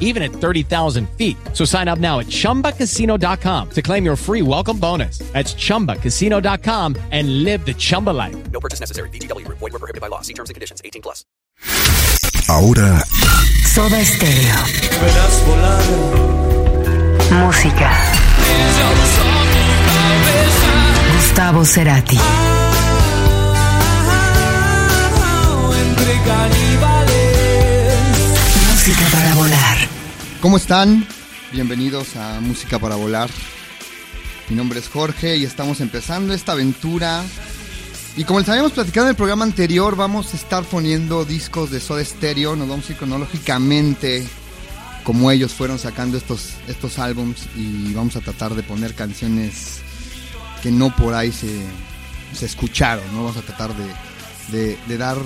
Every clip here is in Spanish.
even at 30,000 feet. So sign up now at chumbacasino.com to claim your free welcome bonus. That's chumbacasino.com and live the Chumba life. No purchase necessary. VGW Group. Void were prohibited by law. See terms and conditions. 18 plus. Ahora Soda Stereo. Música. Gustavo Cerati. Música para volar. ¿Cómo están? Bienvenidos a Música para Volar. Mi nombre es Jorge y estamos empezando esta aventura. Y como les habíamos platicado en el programa anterior, vamos a estar poniendo discos de Soda Stereo. Nos vamos a cronológicamente como ellos fueron sacando estos, estos álbums y vamos a tratar de poner canciones que no por ahí se, se escucharon. ¿no? Vamos a tratar de- de dar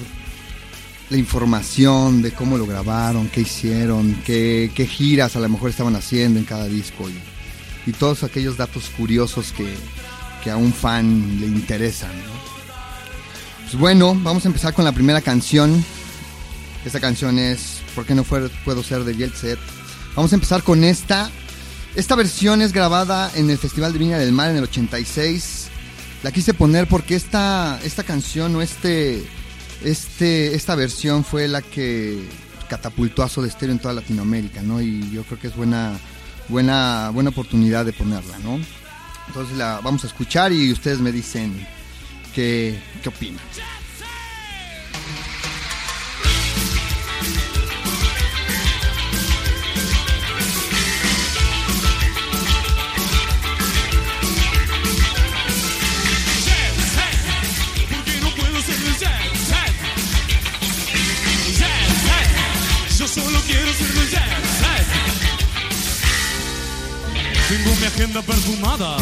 la información de cómo lo grabaron, qué hicieron, qué, qué giras a lo mejor estaban haciendo en cada disco y, y todos aquellos datos curiosos que, que a un fan le interesan. Pues bueno, vamos a empezar con la primera canción. Esta canción es ¿Por qué no puedo ser de Jet Set? Vamos a empezar con esta. Esta versión es grabada en el Festival de Viña del Mar en el 86. La quise poner porque esta, esta canción o este, este, esta versión fue la que catapultó a Soda en toda Latinoamérica, ¿no? Y yo creo que es buena, buena, buena oportunidad de ponerla, ¿no? Entonces la vamos a escuchar y ustedes me dicen qué, qué opinan. Quiero ser jet set. Tengo mi agenda perfumada.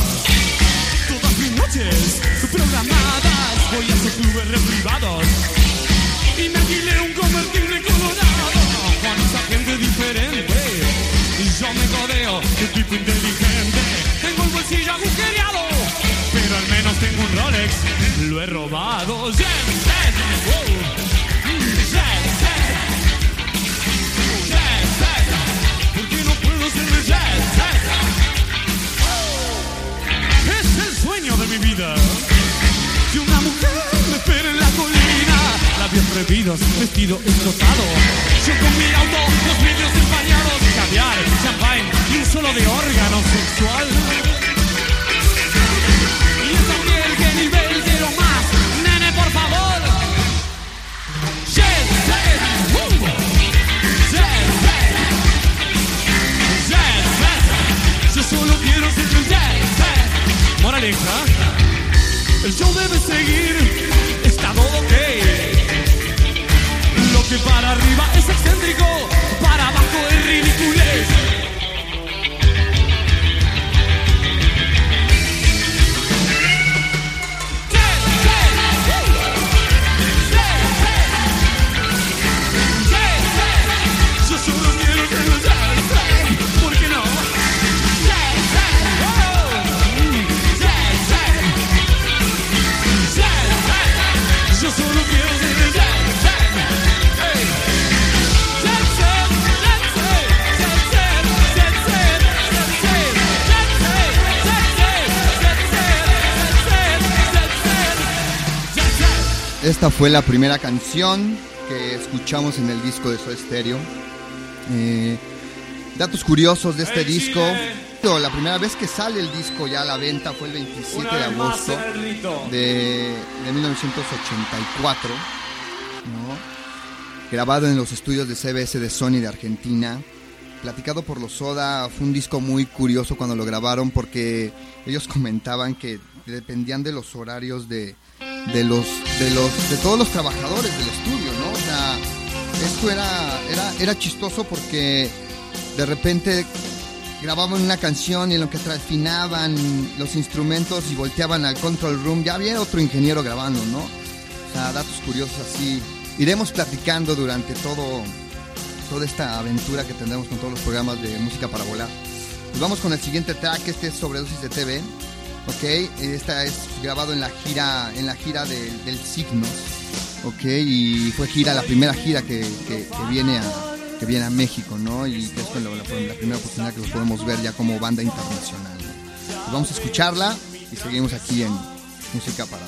Todas mis noches programadas. Voy a esos clubes privados. Y me alquilé un convertible colorado. Con esa gente diferente. Y yo me codeo de tipo inteligente. Tengo el bolsillo agujereado. Pero al menos tengo un Rolex. Lo he robado. Jet set. Wow. Mi. Que una mujer me espera en la colina. Labios prohibidos, vestido escotado. Yo con mi auto, los vidrios empañados. Caviar, champagne y un solo de órgano sexual. Y esa piel, qué nivel quiero más. Nene, por favor. Yo solo quiero ser set. Moraleja. El show debe seguir. Está todo ok. Lo que para arriba es excéntrico. Para abajo es ridiculez. Esta fue la primera canción que escuchamos en el disco de Soda Stereo. Eh, datos curiosos de este disco. La primera vez que sale el disco ya a la venta fue el 27 de agosto de, de 1984. ¿no? Grabado en los estudios de CBS de Sony de Argentina. Platicado por los Soda, fue un disco muy curioso cuando lo grabaron porque ellos comentaban que dependían de los horarios de, de los de los de todos los trabajadores del estudio, ¿no? O sea, esto era era era chistoso porque de repente grababan una canción y en lo que afinaban los instrumentos y volteaban al control room, ya había otro ingeniero grabando, ¿no? O sea, datos curiosos así. Iremos platicando durante todo toda esta aventura que tendremos con todos los programas de música para volar. Y vamos con el siguiente track, este es Sobredosis de TV. Ok, esta es grabado en la gira, en la gira de- del Signos. Ok, y fue gira, la primera gira que, que- viene a que viene a México, ¿no? Y que es la, primera oportunidad que los podemos ver ya como banda internacional. Pues vamos a escucharla y seguimos aquí en Música para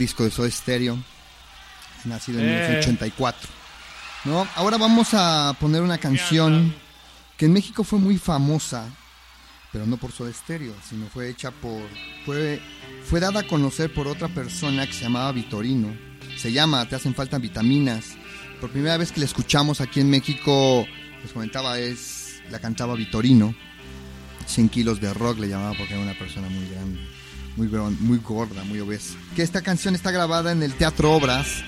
disco de Soda Stereo, nacido en Eh. 1984. ¿No? Ahora vamos a poner una canción que en México fue muy famosa, pero no por Soda Stereo, sino fue hecha por fue fue dada a conocer por otra persona que se llamaba Vitorino. Se llama Te hacen falta vitaminas. Por primera vez que la escuchamos aquí en México, les comentaba es la cantaba Vitorino. 100 kilos de rock le llamaba porque era una persona muy grande, muy, muy gorda, muy obesa. Que esta canción está grabada en el Teatro Obras,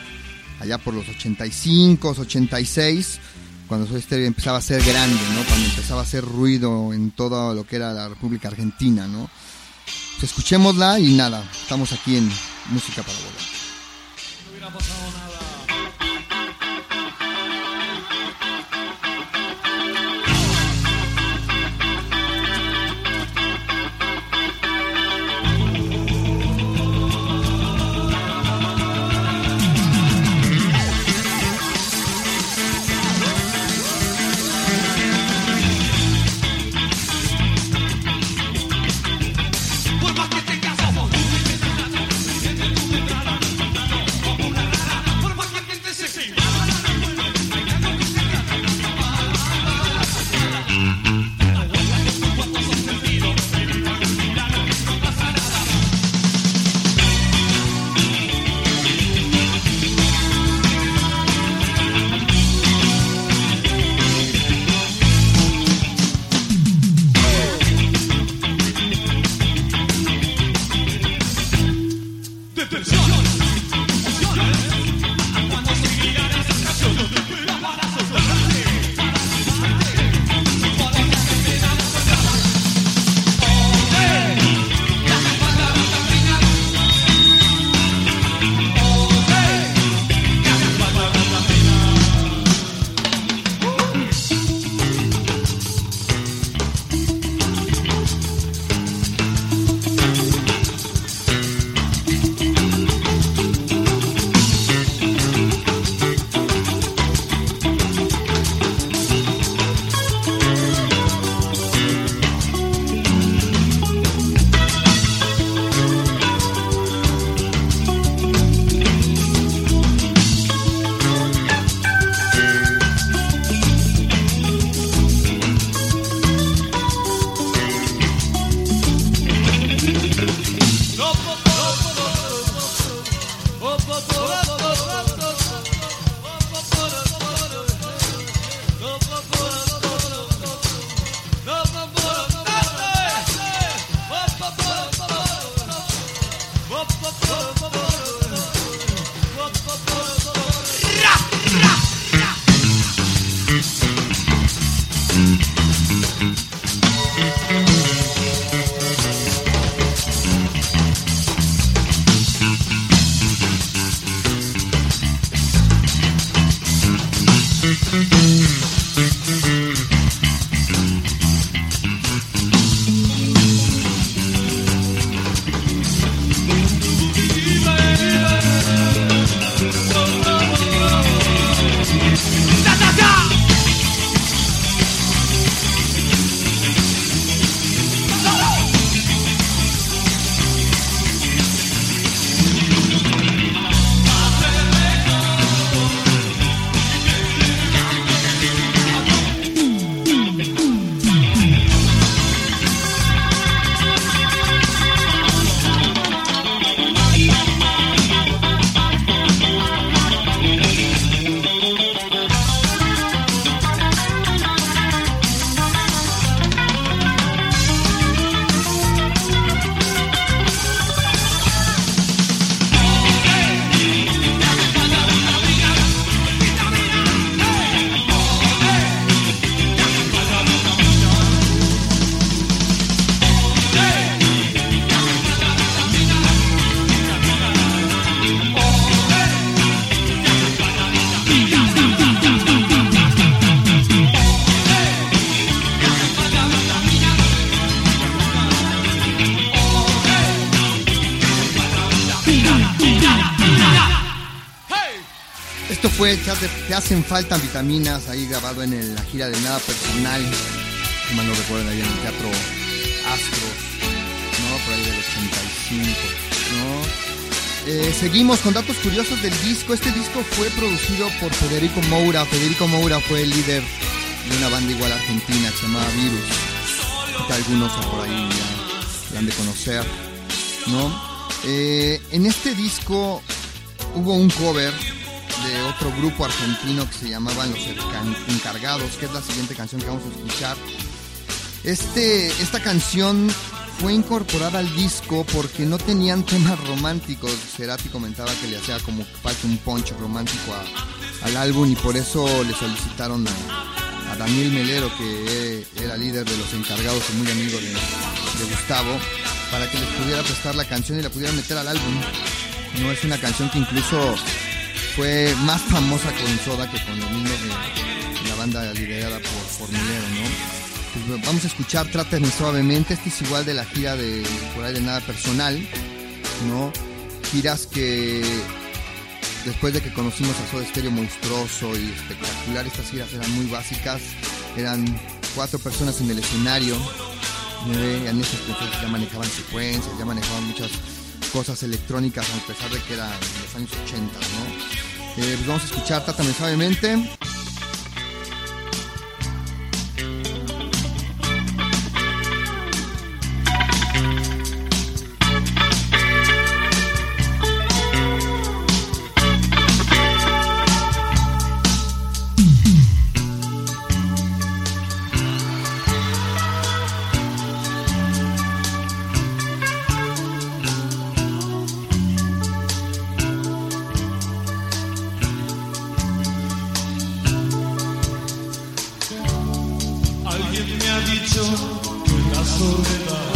allá por los 85, 86, cuando Soda Stereo empezaba a ser grande, ¿no? Cuando empezaba a hacer ruido en todo lo que era la República Argentina, ¿no? Pues escuchémosla y nada, estamos aquí en Música para Volar. Te, hace- Te hacen falta vitaminas, ahí grabado en la gira de Nada Personal, si mal no recuerdo, ahí en el Teatro Astros, ¿no? Por ahí del 85, ¿no? Eh, seguimos con datos curiosos del disco. Este disco fue producido por Federico Moura. Federico Moura fue el líder de una banda igual argentina que se llamaba Virus. Que algunos por ahí ya la han de conocer, ¿no? Eh, en este disco hubo un cover otro grupo argentino que se llamaban Los Encargados, que es la siguiente canción que vamos a escuchar. Este, esta canción fue incorporada al disco porque no tenían temas románticos. Cerati comentaba que le hacía como falta un punch romántico al álbum y por eso le solicitaron a, a Daniel Melero, que era líder de los encargados y muy amigo de, de Gustavo, para que les pudiera prestar la canción y la pudiera meter al álbum. No es una canción que incluso fue más famosa con Soda que con los mismos de, la banda liderada por, por ¿no? Pues vamos a escuchar Trátame Suavemente. Este es igual de la gira de por ahí de nada personal, ¿no? Giras que después de que conocimos a Soda Stereo monstruoso y espectacular, estas giras eran muy básicas. Eran cuatro personas en el escenario. ¿no? En ya manejaban secuencias, ya manejaban muchas cosas electrónicas, a pesar de que eran los años 80, ¿no? Eh, pues vamos a escuchar Trátame Suavemente. Alguien me ha dicho que la soledad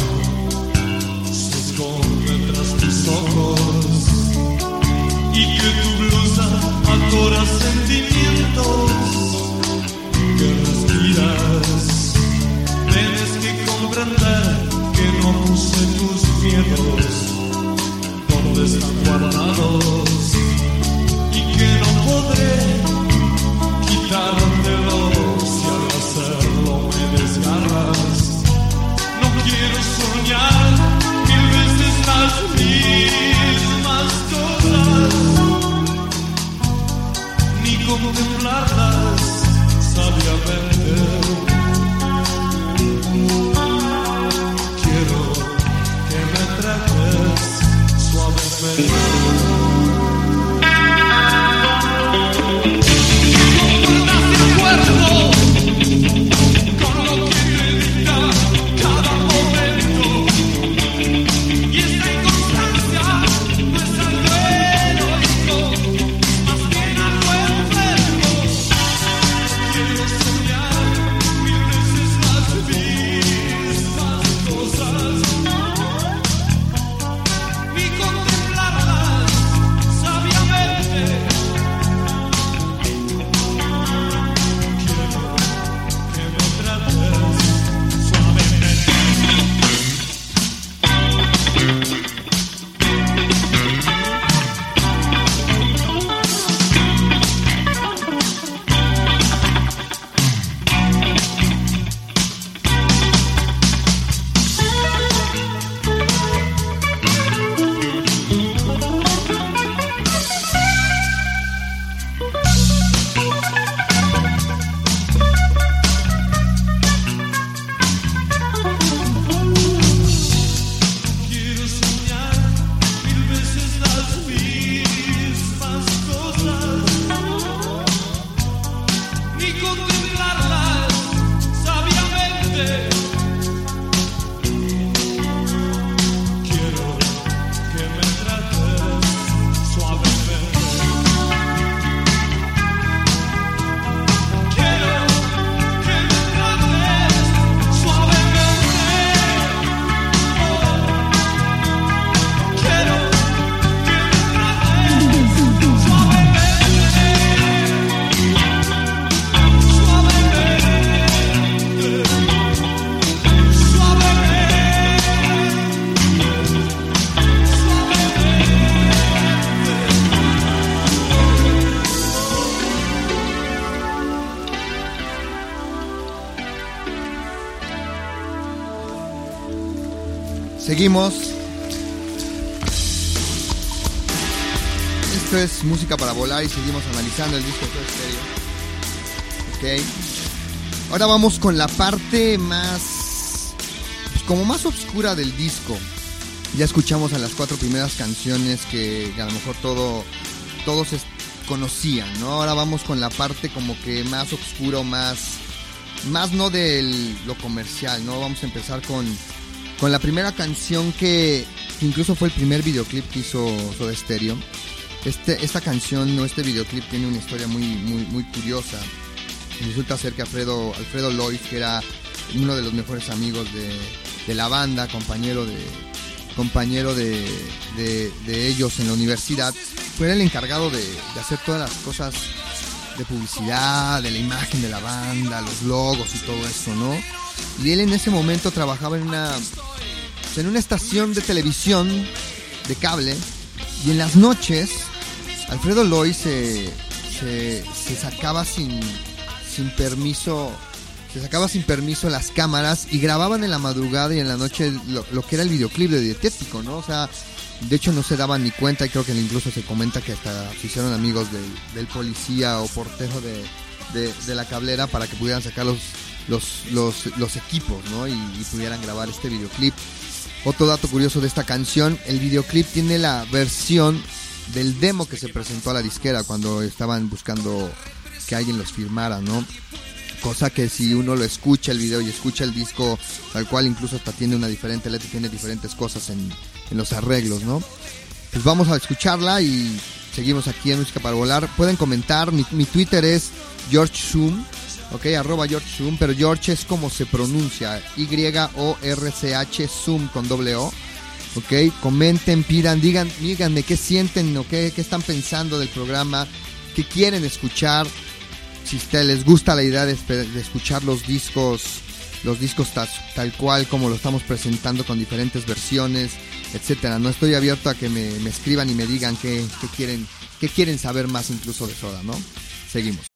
música para volar y seguimos analizando el disco Soda Stereo. Ok. Ahora vamos con la parte más. pues, como más oscura del disco. Ya escuchamos a las cuatro primeras canciones que a lo mejor todo, todos conocían, ¿no? Ahora vamos con la parte como que más oscura más. Más no de lo comercial, ¿no? Vamos a empezar con, con la primera canción que, que incluso fue el primer videoclip que hizo Soda Stereo. Este, esta canción o este videoclip tiene una historia muy, muy, curiosa. Resulta ser que Alfredo, Alfredo Lois, que era uno de los mejores amigos de, la banda, compañero de compañero de, ellos en la universidad, fue el encargado de, de hacer todas las cosas de publicidad, de la imagen de la banda, los logos y todo eso, ¿no? Y él en ese momento trabajaba en una, pues, en una estación de televisión de cable y en las noches Alfredo Loy se, se, sacaba sin, sin permiso se sacaba sin permiso las cámaras y grababan en la madrugada y en la noche lo, que era el videoclip de Dietético, ¿no? O sea, de hecho no se daban ni cuenta y creo que incluso se comenta que hasta se hicieron amigos del, policía o portero de, de- la cablera para que pudieran sacar los, los, los, los equipos, ¿no? Y, y pudieran grabar este videoclip. Otro dato curioso de esta canción, el videoclip tiene la versión del demo que se presentó a la disquera cuando estaban buscando que alguien los firmara, ¿no? Cosa que si uno lo escucha el video y escucha el disco tal cual, incluso hasta tiene una diferente letra y tiene diferentes cosas en, en los arreglos, ¿no? Pues vamos a escucharla y seguimos aquí en Música para Volar. Pueden comentar, mi, mi Twitter es George Zoom, ok, arroba George Zoom, pero George es como se pronuncia, Y-O-R-C-H Zoom con doble O. Ok, comenten, pidan, digan, díganme qué sienten o qué, qué están pensando del programa, qué quieren escuchar, si te les gusta la idea de, de escuchar los discos, los discos tal, tal cual como lo estamos presentando con diferentes versiones, etcétera. No estoy abierto a que me, me escriban y me digan qué, qué quieren, qué quieren saber más incluso de Soda, ¿no? Seguimos.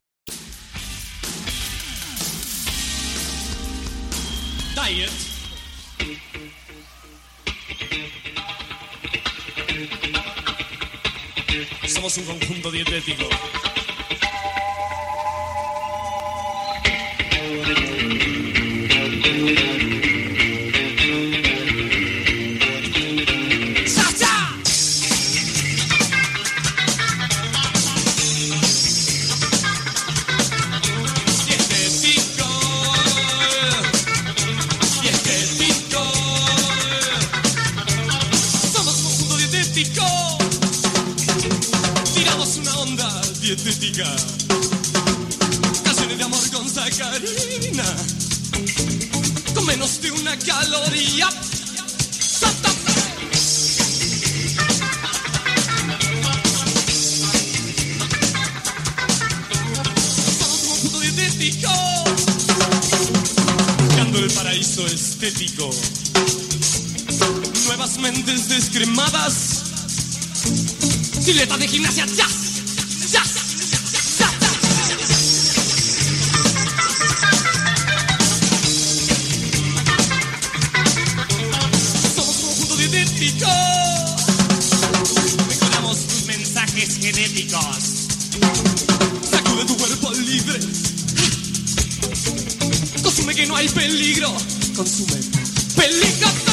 Somos un conjunto dietético. Dietética. Canciones de amor con sacarina. Con menos de una caloría. Buscando el paraíso estético. Nuevas mentes descremadas. Sileta de gimnasia, jazz, genéticos. Sacude tu cuerpo libre. Consume que no hay peligro. Consume peligro.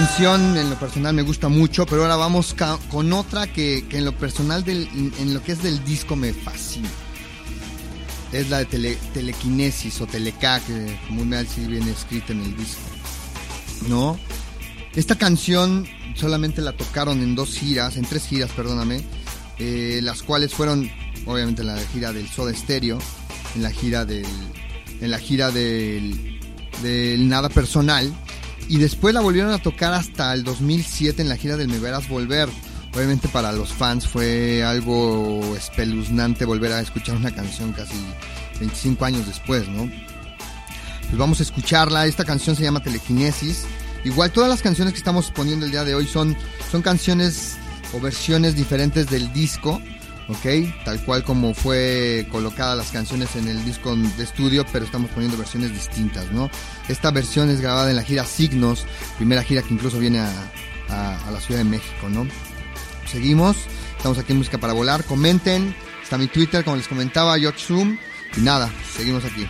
Canción en lo personal me gusta mucho, pero ahora vamos con otra que, en lo personal, del, en lo que es del disco me fascina. Es la de tele- telequinesis o teleca, que comúnmente viene escrita en el disco. ¿No? Esta canción solamente la tocaron en dos giras, en tres giras, perdóname, eh, las cuales fueron, obviamente, la gira del Soda Stereo, en la gira del, en la gira del, del Nada Personal, y después la volvieron a tocar hasta el 2007 en la gira del Me Verás Volver. Obviamente para los fans fue algo espeluznante volver a escuchar una canción casi 25 años después, ¿no? Pues vamos a escucharla. Esta canción se llama Telequinesis. Igual todas las canciones que estamos poniendo el día de hoy son, son canciones o versiones diferentes del disco, ¿ok? Tal cual como fue colocada las canciones en el disco de estudio, pero estamos poniendo versiones distintas, ¿no? Esta versión es grabada en la gira Signos, primera gira que incluso viene a, la Ciudad de México, ¿no? Seguimos, estamos aquí en Música para Volar, comenten, está mi Twitter, como les comentaba, George Zoom, y nada, seguimos aquí.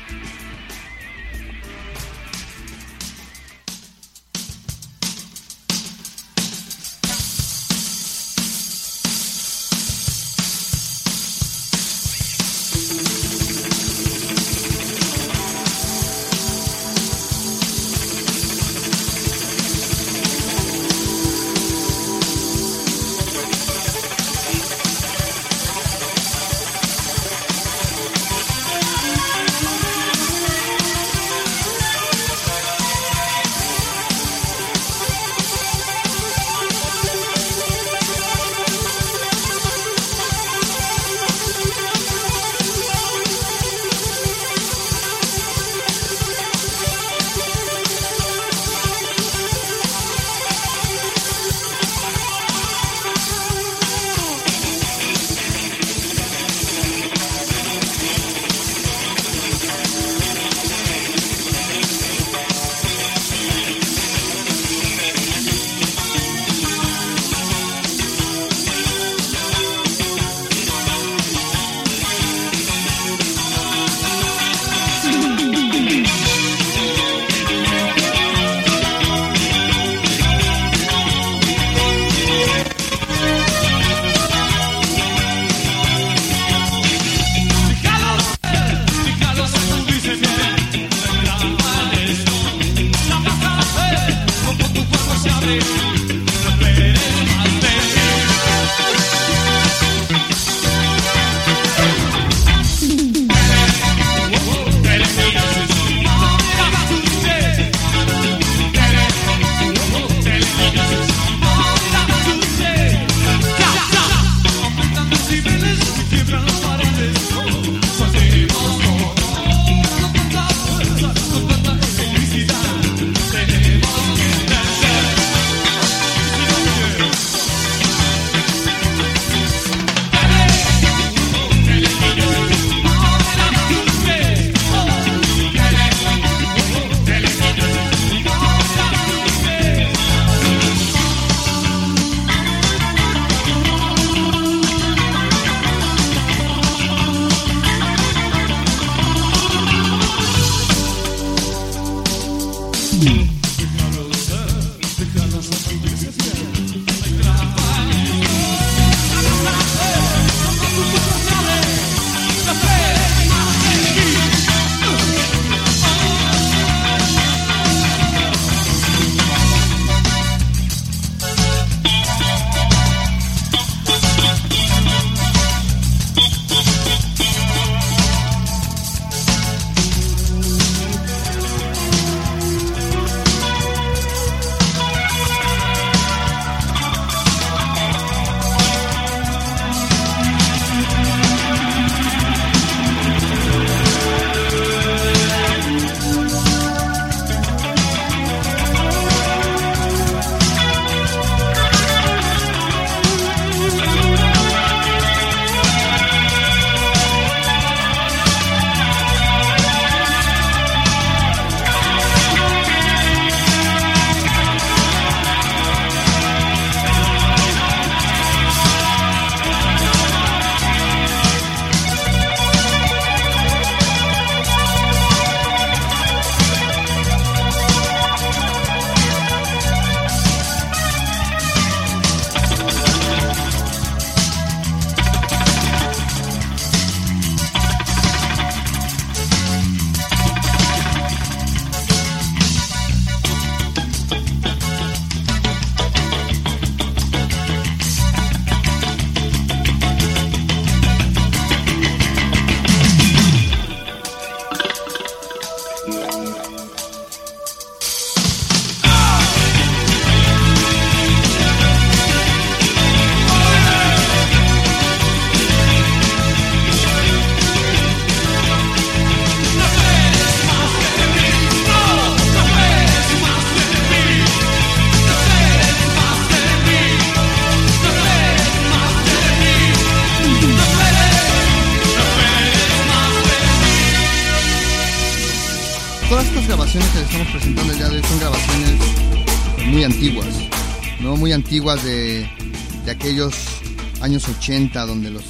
80 donde los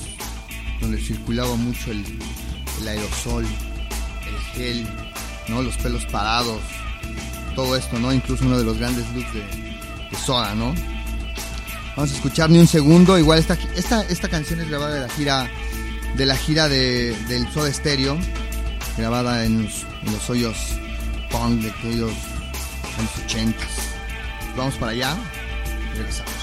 donde circulaba mucho el, aerosol, el gel, ¿no? Los pelos parados, todo esto, ¿no? Incluso uno de los grandes looks de, Soda, ¿no? Vamos a escuchar ni un segundo. Igual esta, esta, esta canción es grabada de la gira de la gira de, del Soda Stereo, grabada en los, en los hoyos punk de aquellos años 80. Vamos para allá regresamos.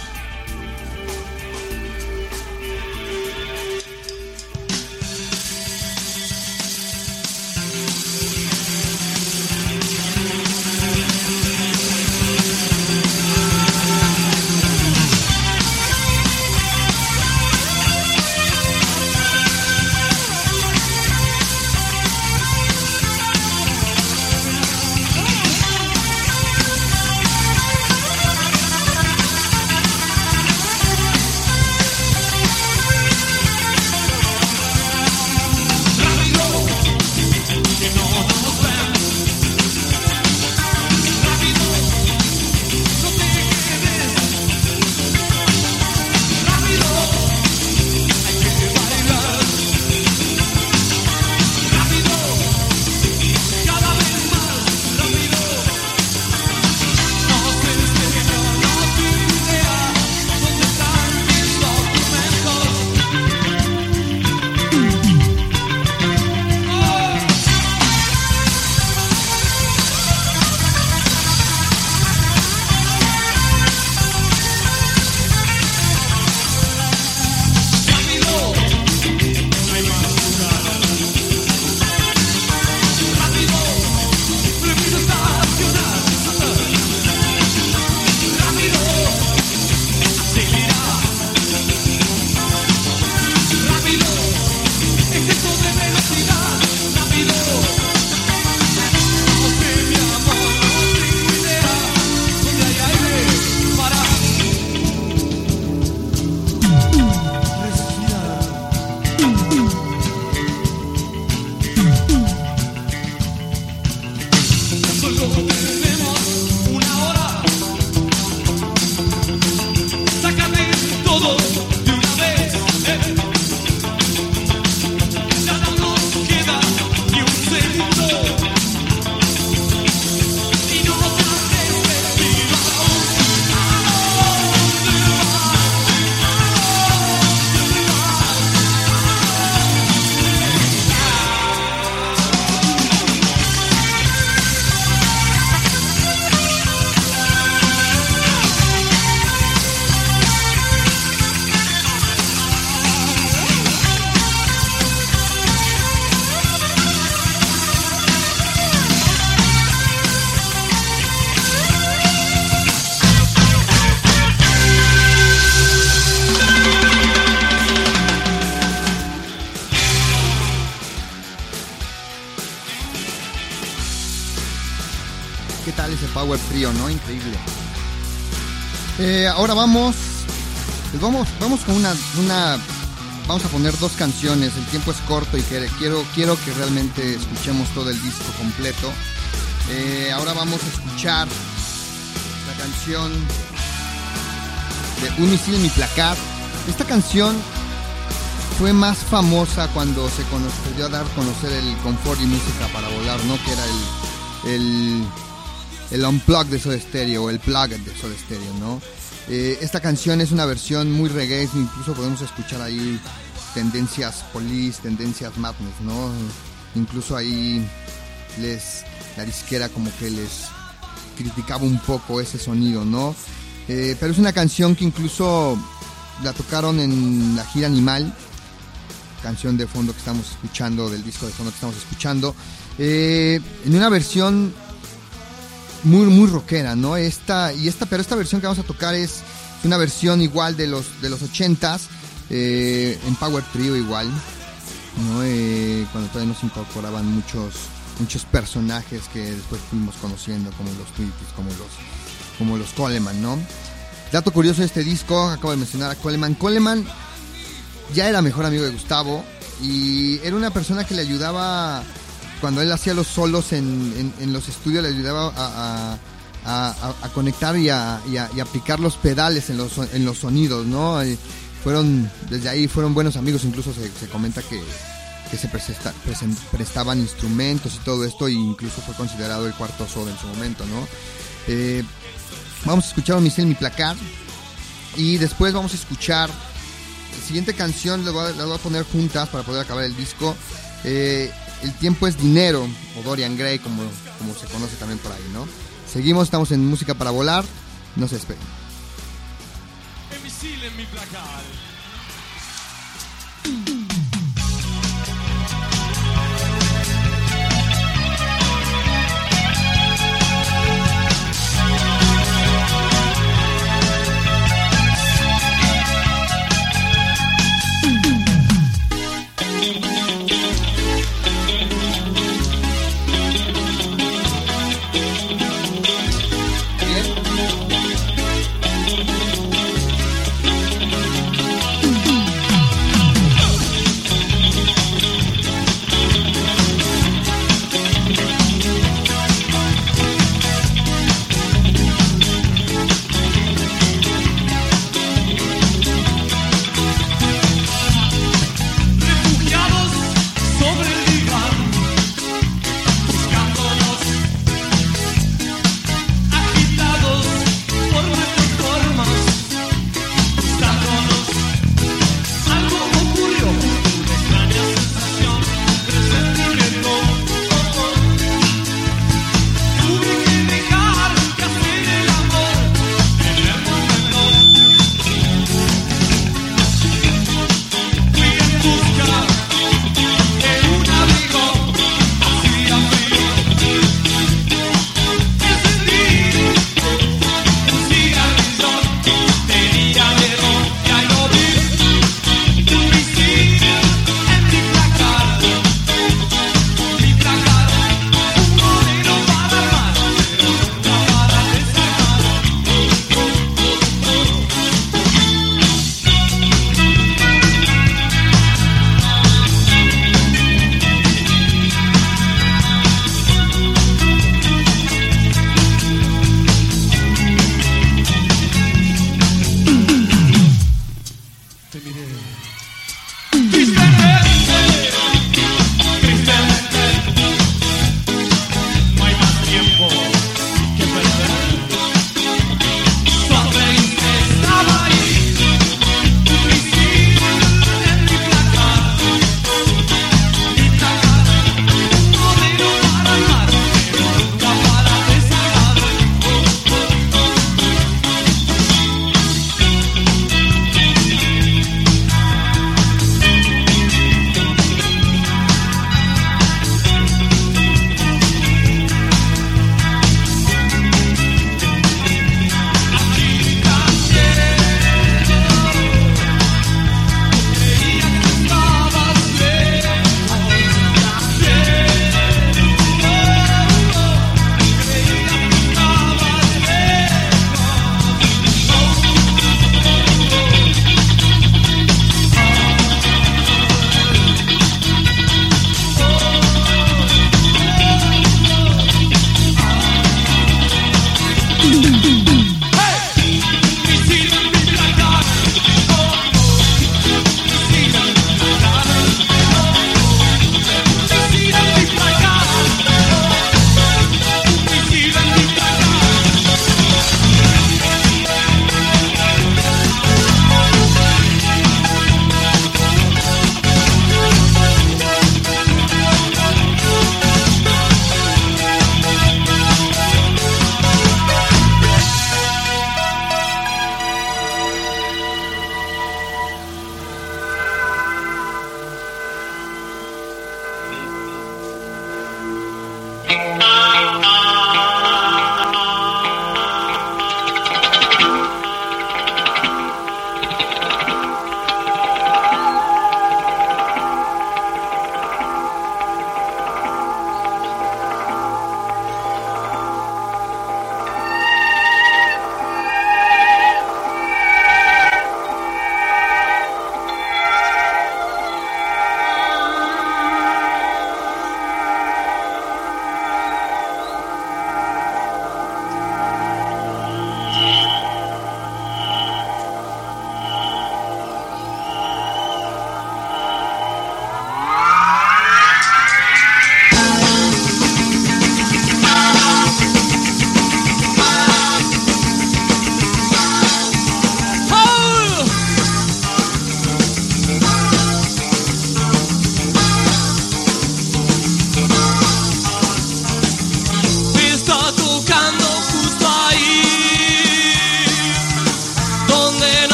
Eh, ahora vamos, pues vamos, vamos con una, una, vamos a poner dos canciones. El tiempo es corto y quiero, quiero que realmente escuchemos todo el disco completo. Eh, ahora vamos a escuchar la canción de Un misil en mi placar. Esta canción fue más famosa cuando se conoció, a dar a conocer el confort y música para volar, ¿no? Que era el, el unplug de Soda Stereo o el plug de Soda Stereo, ¿no? Eh, esta canción es una versión muy reggae, incluso podemos escuchar ahí tendencias police, tendencias madness, ¿no? Incluso ahí les la disquera como que les criticaba un poco ese sonido, ¿no? Eh, pero es una canción que incluso la tocaron en la gira Animal, canción de fondo que estamos escuchando, del disco de fondo que estamos escuchando, eh, en una versión muy muy rockera, ¿no? Esta y esta, pero esta versión que vamos a tocar es una versión igual de los de los 80s eh, en Power Trio igual, ¿no? Eh, cuando todavía nos incorporaban muchos muchos personajes que después fuimos conociendo como los Tweeties, como los como los Coleman, ¿no? Dato curioso de este disco, acabo de mencionar a Coleman. Coleman ya era mejor amigo de Gustavo y era una persona que le ayudaba cuando él hacía los solos en, en- los estudios le ayudaba a, a- a- a- a conectar y a, a- y a aplicar los pedales en los, en los sonidos, ¿no? Fueron, desde ahí fueron buenos amigos, incluso se, se comenta que, que se presen- prestaban instrumentos y todo esto, e incluso fue considerado el cuarto soda en su momento, ¿no? Eh, vamos a escuchar un misil mi placar y después vamos a escuchar la siguiente canción, la voy, a, voy a poner juntas para poder acabar el disco. Eh, el tiempo es dinero, o Dorian Gray, como, como se conoce también por ahí, ¿no? Seguimos, estamos en Música para Volar, no se esperen.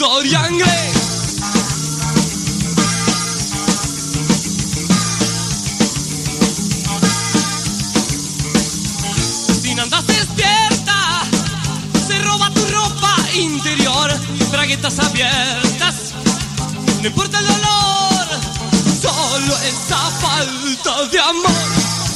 Wow, Dorian Gray. Si no andas despierta, se roba tu ropa interior, braguetas abiertas. No importa el dolor, solo esa falta de amor.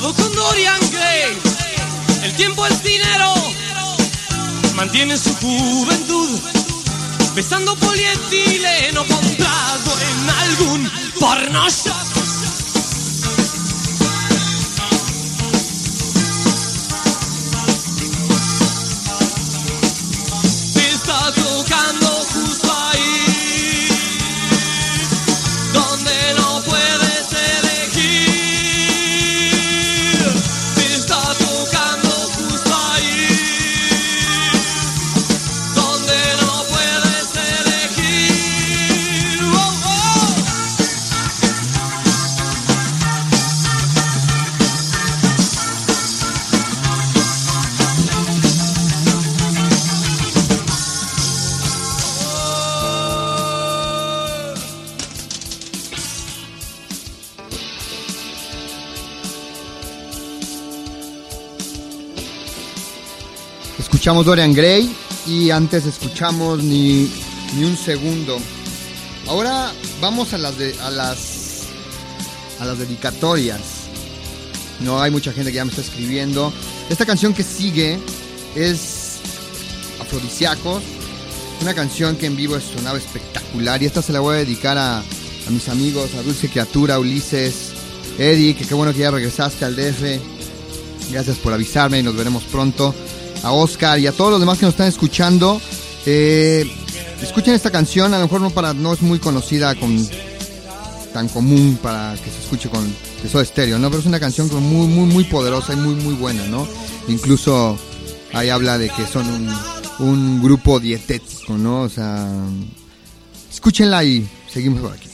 Cuidado con Dorian Gray, el tiempo es dinero, mantiene su juventud, besando polietileno comprado en algún porno shop. Escuchamos Dorian Gray y antes escuchamos ni, ni un segundo. Ahora vamos a las de, a las a las dedicatorias. No hay mucha gente que ya me está escribiendo. Esta canción que sigue es Afrodisíacos. Una canción que en vivo sonaba espectacular y esta se la voy a dedicar a, a mis amigos, a Dulce Criatura, Ulises, Eddie, que qué bueno que ya regresaste al DF. Gracias por avisarme y nos veremos pronto. A Oscar y a todos los demás que nos están escuchando. Eh, escuchen esta canción, a lo mejor no, para, no es muy conocida con tan común para que se escuche con de Soda Stereo, ¿no? Pero es una canción muy, muy, muy poderosa y muy, muy buena, ¿no? Incluso ahí habla de que son un, un grupo dietético, ¿no? O sea, escúchenla y seguimos por aquí.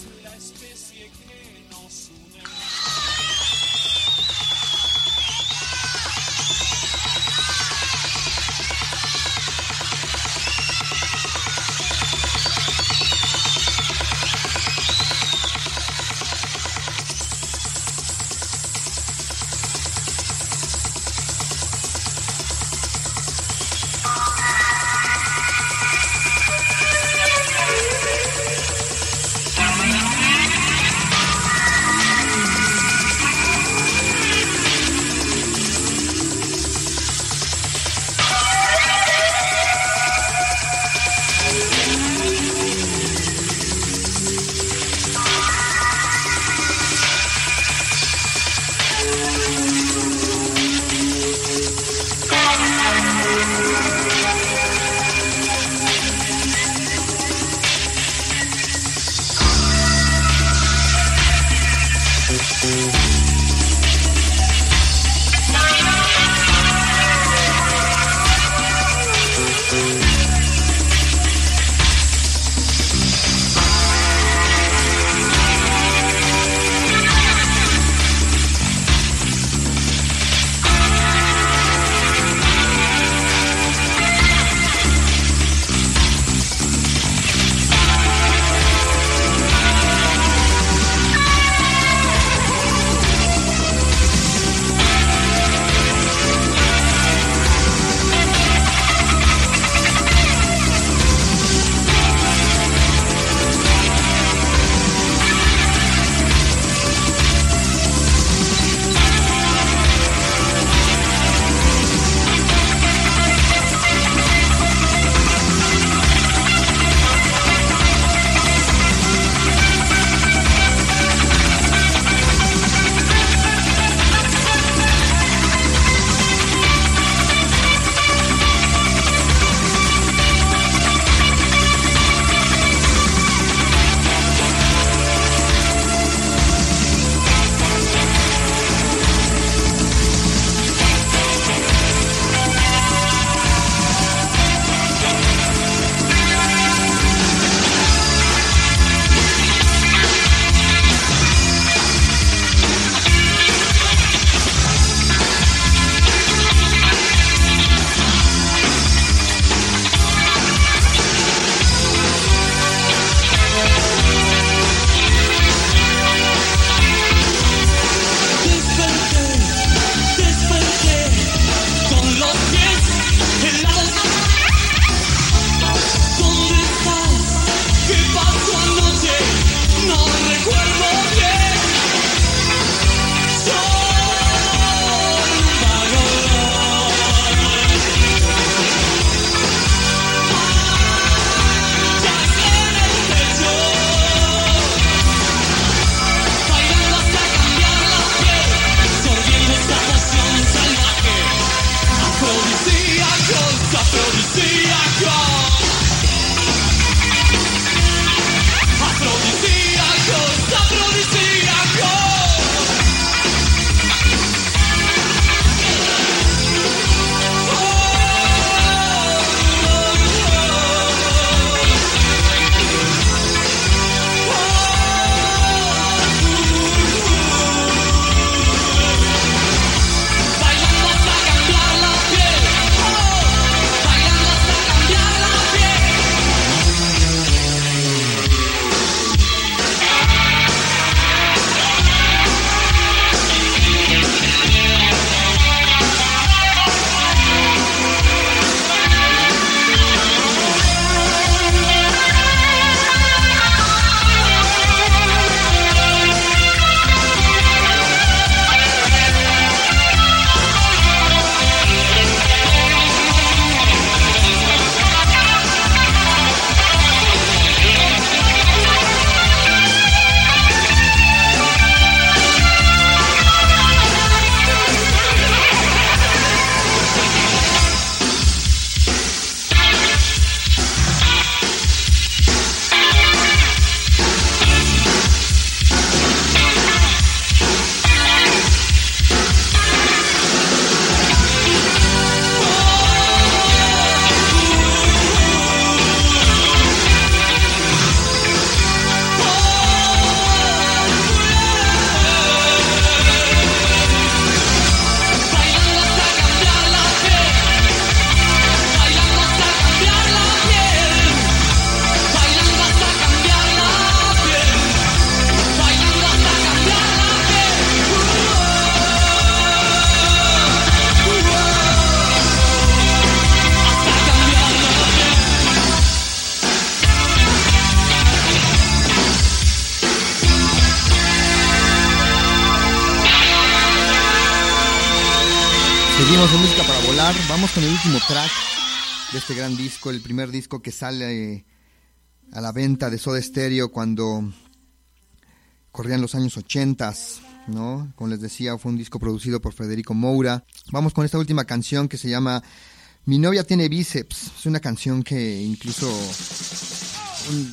Último track de este gran disco, el primer disco que sale a la venta de Soda Stereo cuando corrían los años 80, ¿no? Como les decía, fue un disco producido por Federico Moura. Vamos con esta última canción que se llama Mi novia tiene bíceps. Es una canción que incluso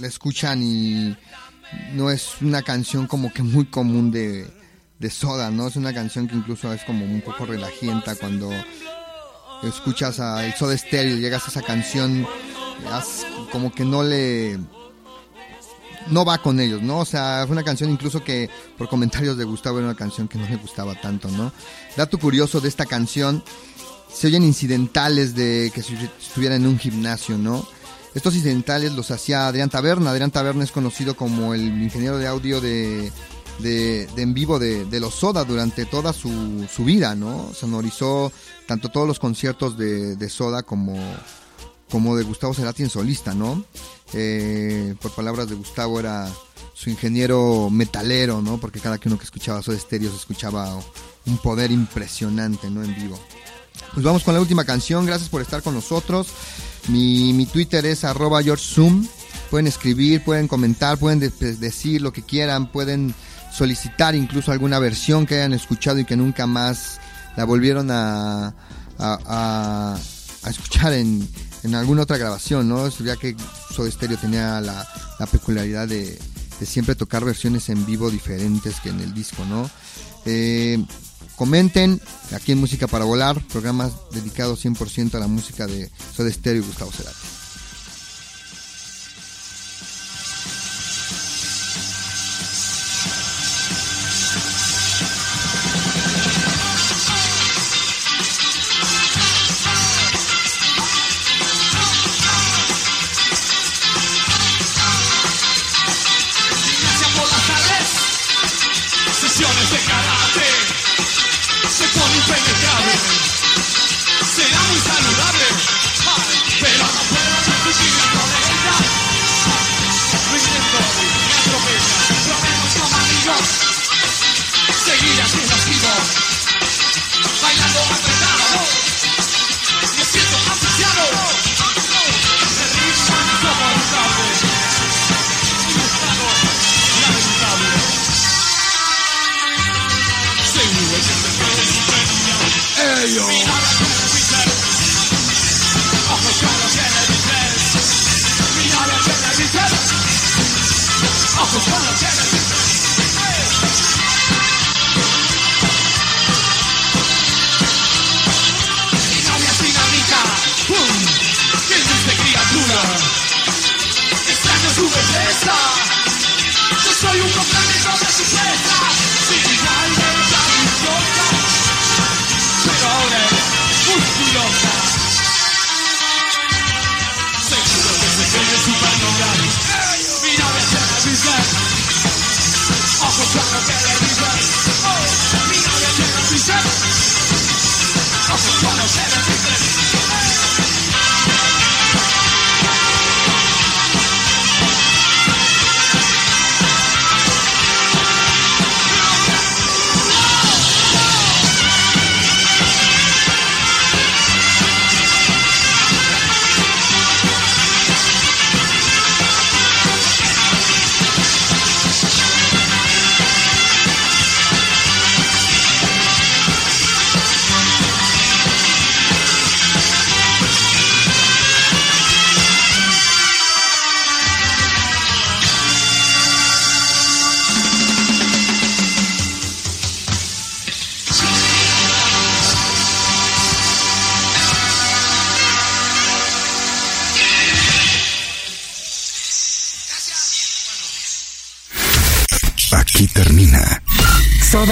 la escuchan y no es una canción como que muy común de, de Soda, ¿no? Es una canción que incluso es como un poco relajienta cuando escuchas a el Soda Stereo, llegas a esa canción, haz- como que no le no va con ellos, ¿no? O sea, fue una canción incluso que por comentarios de Gustavo era una canción que no le gustaba tanto, ¿no? Dato curioso de esta canción, se oyen incidentales de que estuviera en un gimnasio, ¿no? Estos incidentales los hacía Adrián Taberna. Adrián Taberna es conocido como el ingeniero de audio de, de, en vivo de, de los Soda durante toda su, su vida, ¿no? Sonorizó tanto todos los conciertos de, de Soda como, como de Gustavo Cerati en solista, ¿no? Eh, por palabras de Gustavo era su ingeniero metalero, ¿no? Porque cada que uno que escuchaba Soda Stereo se escuchaba un poder impresionante, ¿no? En vivo. Pues vamos con la última canción, gracias por estar con nosotros. Mi, mi Twitter es arroba GeorgeZoom. Pueden escribir, pueden comentar, pueden de- de- decir lo que quieran, pueden solicitar incluso alguna versión que hayan escuchado y que nunca más la volvieron a, a, escuchar en, en alguna otra grabación, ¿no? Ya que Soda Stereo tenía la, la peculiaridad de, de siempre tocar versiones en vivo diferentes que en el disco, ¿no? Eh, comenten aquí en Música para Volar, programas dedicados 100% a la música de Soda Stereo y Gustavo Cerati.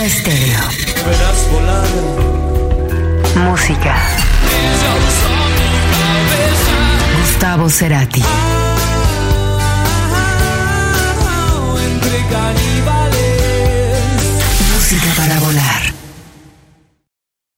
Soda Stereo. Verás volar. Música. Gustavo Cerati. Música para volar.